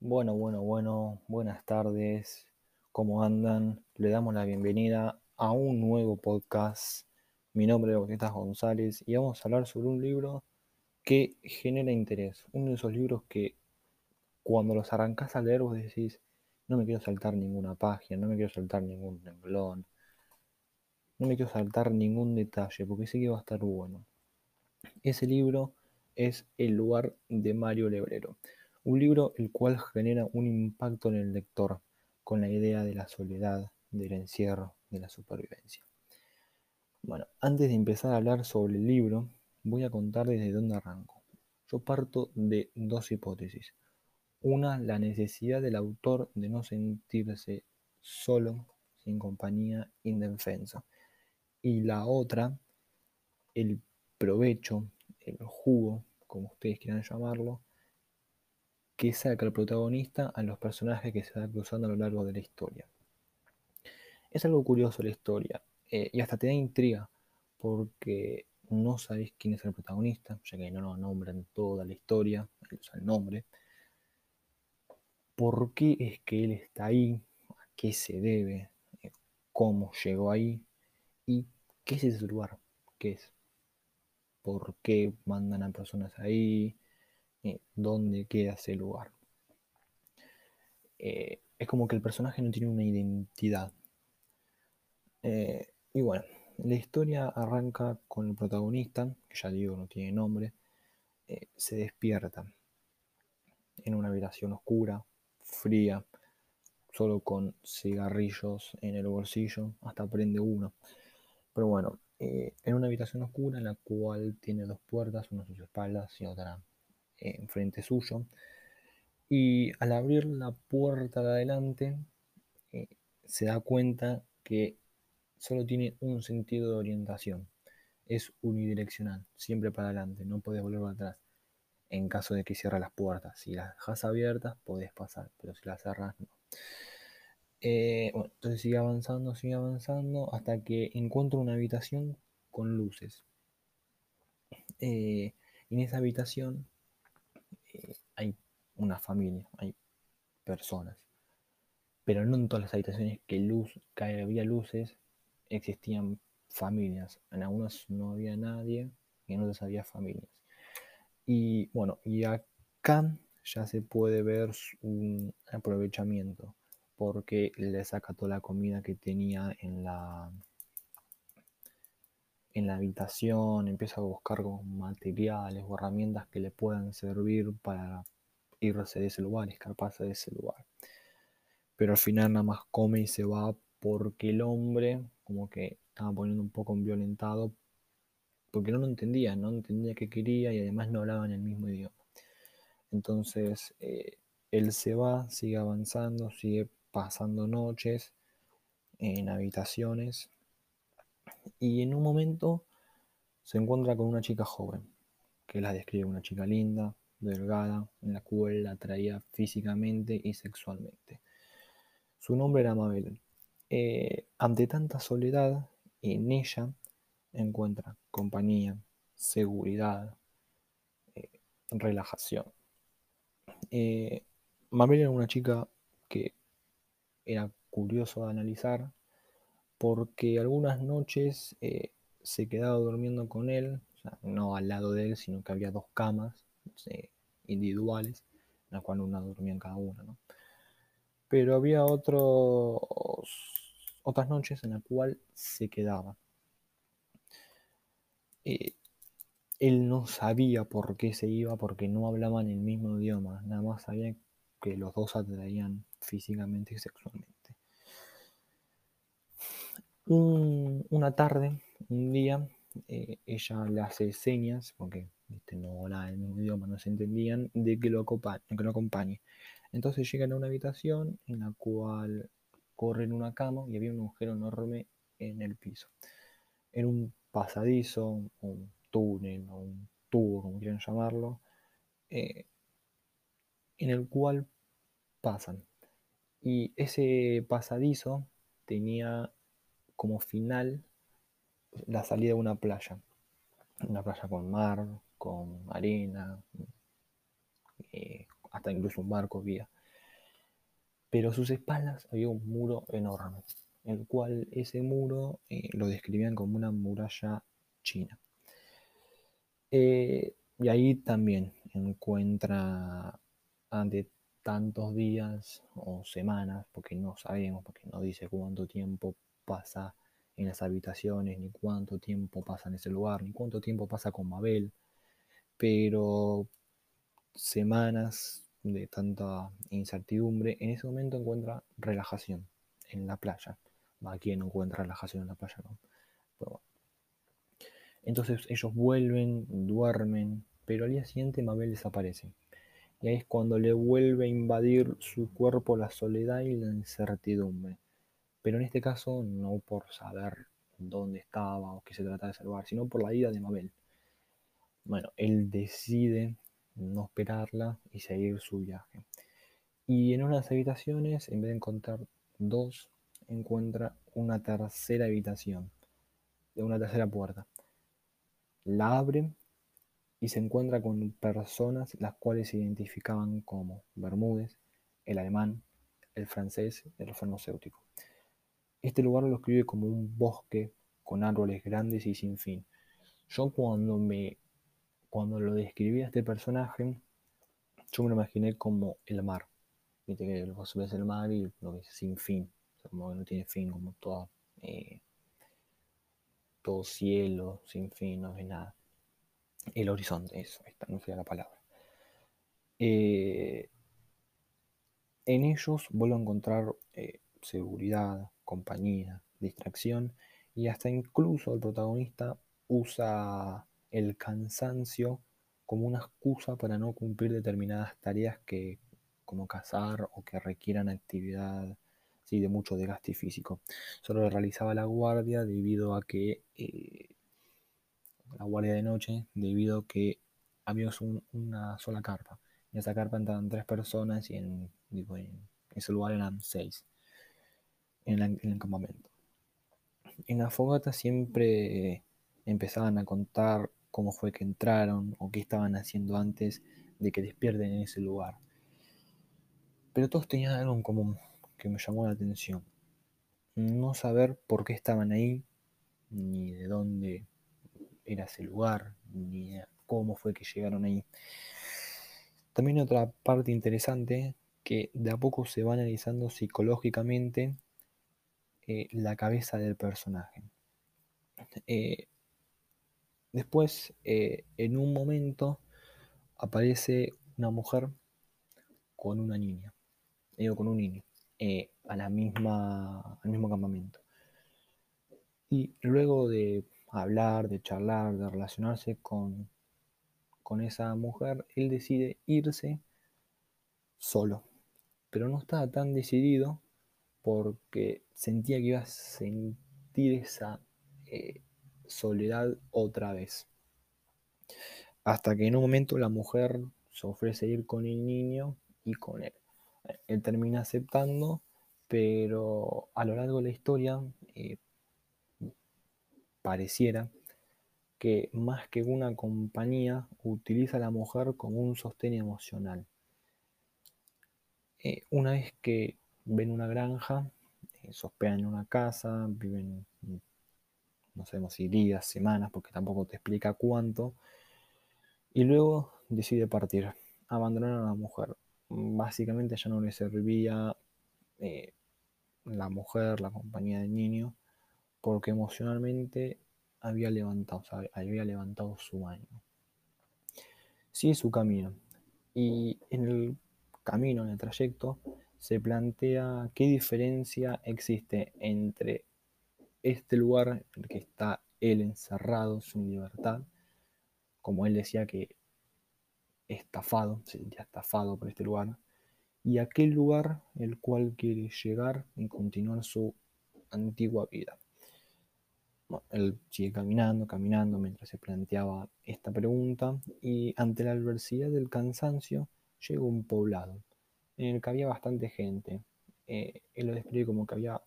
Bueno, bueno, bueno, buenas tardes, ¿cómo andan? Le damos la bienvenida a un nuevo podcast. Mi nombre es Boquetas González y vamos a hablar sobre un libro que genera interés. Uno de esos libros que cuando los arrancás a leer vos decís, no me quiero saltar ninguna página, no me quiero saltar ningún renglón, no me quiero saltar ningún detalle porque sé que va a estar bueno. Ese libro es El lugar de Mario Lebrero. Un libro el cual genera un impacto en el lector con la idea de la soledad, del encierro, de la supervivencia. Bueno, antes de empezar a hablar sobre el libro, voy a contar desde dónde arranco. Yo parto de dos hipótesis. Una, la necesidad del autor de no sentirse solo, sin compañía, indefenso. Y la otra, el provecho, el jugo, como ustedes quieran llamarlo, que saca el protagonista a los personajes que se van cruzando a lo largo de la historia. Es algo curioso la historia eh, y hasta te da intriga porque no sabes quién es el protagonista, ya que no lo nombran toda la historia, usa el nombre. ¿Por qué es que él está ahí? ¿A qué se debe? Eh, ¿Cómo llegó ahí? ¿Y qué es ese lugar? ¿Qué es? ¿Por qué mandan a personas ahí? Eh, dónde queda ese lugar. Eh, es como que el personaje no tiene una identidad. Eh, y bueno, la historia arranca con el protagonista, que ya digo no tiene nombre, se despierta en una habitación oscura, fría, solo con cigarrillos en el bolsillo, hasta prende uno. Pero bueno, en una habitación oscura en la cual tiene dos puertas, una a sus espaldas y otra enfrente suyo. Y al abrir la puerta de adelante, eh, se da cuenta que solo tiene un sentido de orientación. Es unidireccional, siempre para adelante, no puedes volver para atrás. En caso de que cierre las puertas. Si las dejas abiertas, podés pasar, pero si las cerras, no. Eh, entonces sigue avanzando, sigue avanzando, hasta que encuentra una habitación con luces. Eh, en esa habitación hay una familia, hay personas. Pero no en todas las habitaciones que, luz, había luces existían familias. En algunas no había nadie y en otras había familias. Y bueno, y acá ya se puede ver un aprovechamiento porque le saca toda la comida que tenía en la en la habitación, empieza a buscar materiales o herramientas que le puedan servir para irse de ese lugar, escaparse de ese lugar. Pero al final nada más come y se va porque el hombre como que estaba poniendo un poco violentado porque no lo entendía, no entendía qué quería y además no hablaban el mismo idioma. Entonces eh, él se va, sigue avanzando, sigue pasando noches en habitaciones y en un momento se encuentra con una chica joven, que la describe una chica linda, delgada, en la cual la atraía físicamente y sexualmente. Su nombre era Mabel. Eh, ante tanta soledad, en ella encuentra compañía, seguridad, eh, relajación. Eh, Mabel era una chica que era curioso de analizar porque algunas noches eh, se quedaba durmiendo con él, no al lado de él, sino que había dos camas individuales, en las cuales una dormía en cada una. Pero había otros, otras noches en las cuales se quedaba. Eh, él no sabía por qué se iba, porque no hablaban el mismo idioma, nada más sabía que los dos atraían físicamente y sexualmente una tarde, un día, eh, ella le hace señas, porque no hablaba el mismo idioma, no se entendían, de que lo, acompañe, que lo acompañe. Entonces llegan a una habitación en la cual corren una cama y había un agujero enorme en el piso. Era un pasadizo, un túnel, o un tubo, como quieran llamarlo, eh, en el cual pasan. Y ese pasadizo tenía como final la salida de una playa. Una playa con mar, con arena, eh, hasta incluso un barco vía. pero a sus espaldas había un muro enorme, el cual ese muro eh, lo describían como una muralla china. Eh, y ahí también encuentra ante tantos días o semanas, porque no sabemos, porque no dice cuánto tiempo pasa en las habitaciones, ni cuánto tiempo pasa en ese lugar, ni cuánto tiempo pasa con Mabel, pero semanas de tanta incertidumbre, en ese momento encuentra relajación en la playa. ¿A quién encuentra relajación en la playa? Entonces ellos vuelven, duermen, pero al día siguiente Mabel desaparece. Y ahí es cuando le vuelve a invadir su cuerpo la soledad y la incertidumbre. Pero en este caso no por saber dónde estaba o qué se trataba de salvar, sino por la ida de Mabel. Bueno, él decide no esperarla y seguir su viaje. Y en unas habitaciones, en vez de encontrar dos, encuentra una tercera habitación, una tercera puerta. La abre y se encuentra con personas las cuales se identificaban como Bermúdez, el alemán, el francés, el farmacéutico. Este lugar lo escribe como un bosque con árboles grandes y sin fin. Yo cuando me cuando lo describí a este personaje, yo me lo imaginé como el mar. Viste que vos ves el mar y lo ves sin fin, como que no tiene fin, como todo, eh, todo cielo, sin fin, no ves nada. El horizonte, eso, esta no sería la palabra. Eh, en ellos vuelvo a encontrar eh, seguridad, compañía, distracción y hasta incluso el protagonista usa el cansancio como una excusa para no cumplir determinadas tareas que como cazar o que requieran actividad sí, de mucho desgaste físico. Solo realizaba la guardia debido a que eh, la guardia de noche debido a que había una sola carpa. En esa carpa entraban tres personas y en, ese lugar eran seis en, en el campamento. En la fogata siempre empezaban a contar cómo fue que entraron o qué estaban haciendo antes de que despierten en ese lugar. Pero todos tenían algo en común que me llamó la atención. No saber por qué estaban ahí, ni de dónde era ese lugar, ni cómo fue que llegaron ahí. También otra parte interesante que de a poco se va analizando psicológicamente eh, la cabeza del personaje. Eh, después, eh, en un momento, aparece una mujer con una niña, digo con un niño, al mismo campamento. Y luego de hablar, de charlar, de relacionarse con, con esa mujer, él decide irse solo. Pero no estaba tan decidido porque sentía que iba a sentir esa eh, soledad otra vez. Hasta que en un momento la mujer se ofrece ir con el niño y con él. Él termina aceptando, pero a lo largo de la historia eh, pareciera que más que una compañía utiliza a la mujer como un sostén emocional. Eh, una vez que ven una granja, eh, en una casa, viven, no sabemos si días, semanas, porque tampoco te explica cuánto, y luego decide partir, abandonar a la mujer. Básicamente ya no le servía eh, la mujer, la compañía del niño, porque emocionalmente había levantado, había levantado su ánimo. Sigue su camino y en el camino, en el trayecto, se plantea qué diferencia existe entre este lugar en el que está él encerrado, sin libertad, como él decía que estafado, se sentía estafado por este lugar, y aquel lugar el cual quiere llegar y continuar su antigua vida él sigue caminando, caminando mientras se planteaba esta pregunta y ante la adversidad del cansancio llegó un poblado en el que había bastante gente. Eh, él lo describe como que había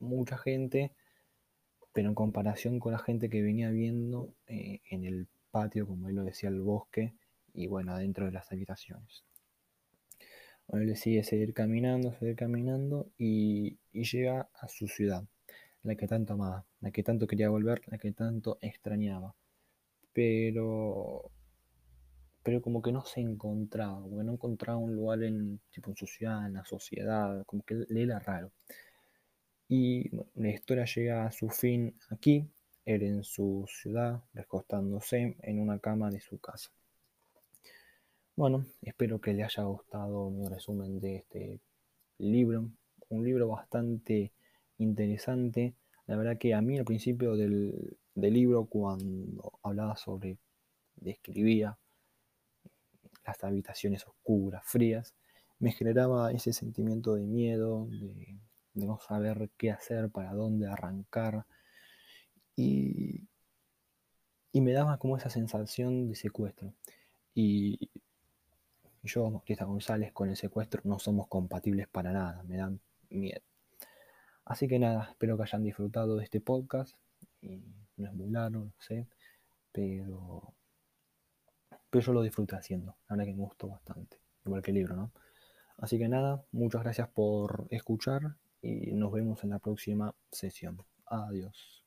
mucha gente, pero en comparación con la gente que venía viendo eh, en el patio, como él lo decía, el bosque y bueno, adentro de las habitaciones. Bueno, él decide seguir caminando, seguir caminando y, y llega a su ciudad, la que tanto amaba, la que tanto quería volver, la que tanto extrañaba. Pero pero como que no se encontraba, como que no encontraba un lugar en, tipo, en su ciudad, en la sociedad, como que le era raro. Y bueno, la historia llega a su fin aquí, él en su ciudad, recostándose en una cama de su casa. Bueno, espero que le haya gustado mi resumen de este libro, un libro bastante interesante. La verdad que a mí al principio del, del libro, cuando hablaba sobre, describía las habitaciones oscuras, frías, me generaba ese sentimiento de miedo, de, no saber qué hacer, para dónde arrancar. Y, y me daba como esa sensación de secuestro. Y yo, Bautista González, con el secuestro no somos compatibles para nada, me dan miedo. Así que nada, espero que hayan disfrutado de este podcast. Y no es muy largo, no sé, pero pero yo lo disfruté haciendo. La que me gustó bastante. Igual que el libro, ¿no? Así que nada, muchas gracias por escuchar y nos vemos en la próxima sesión. Adiós.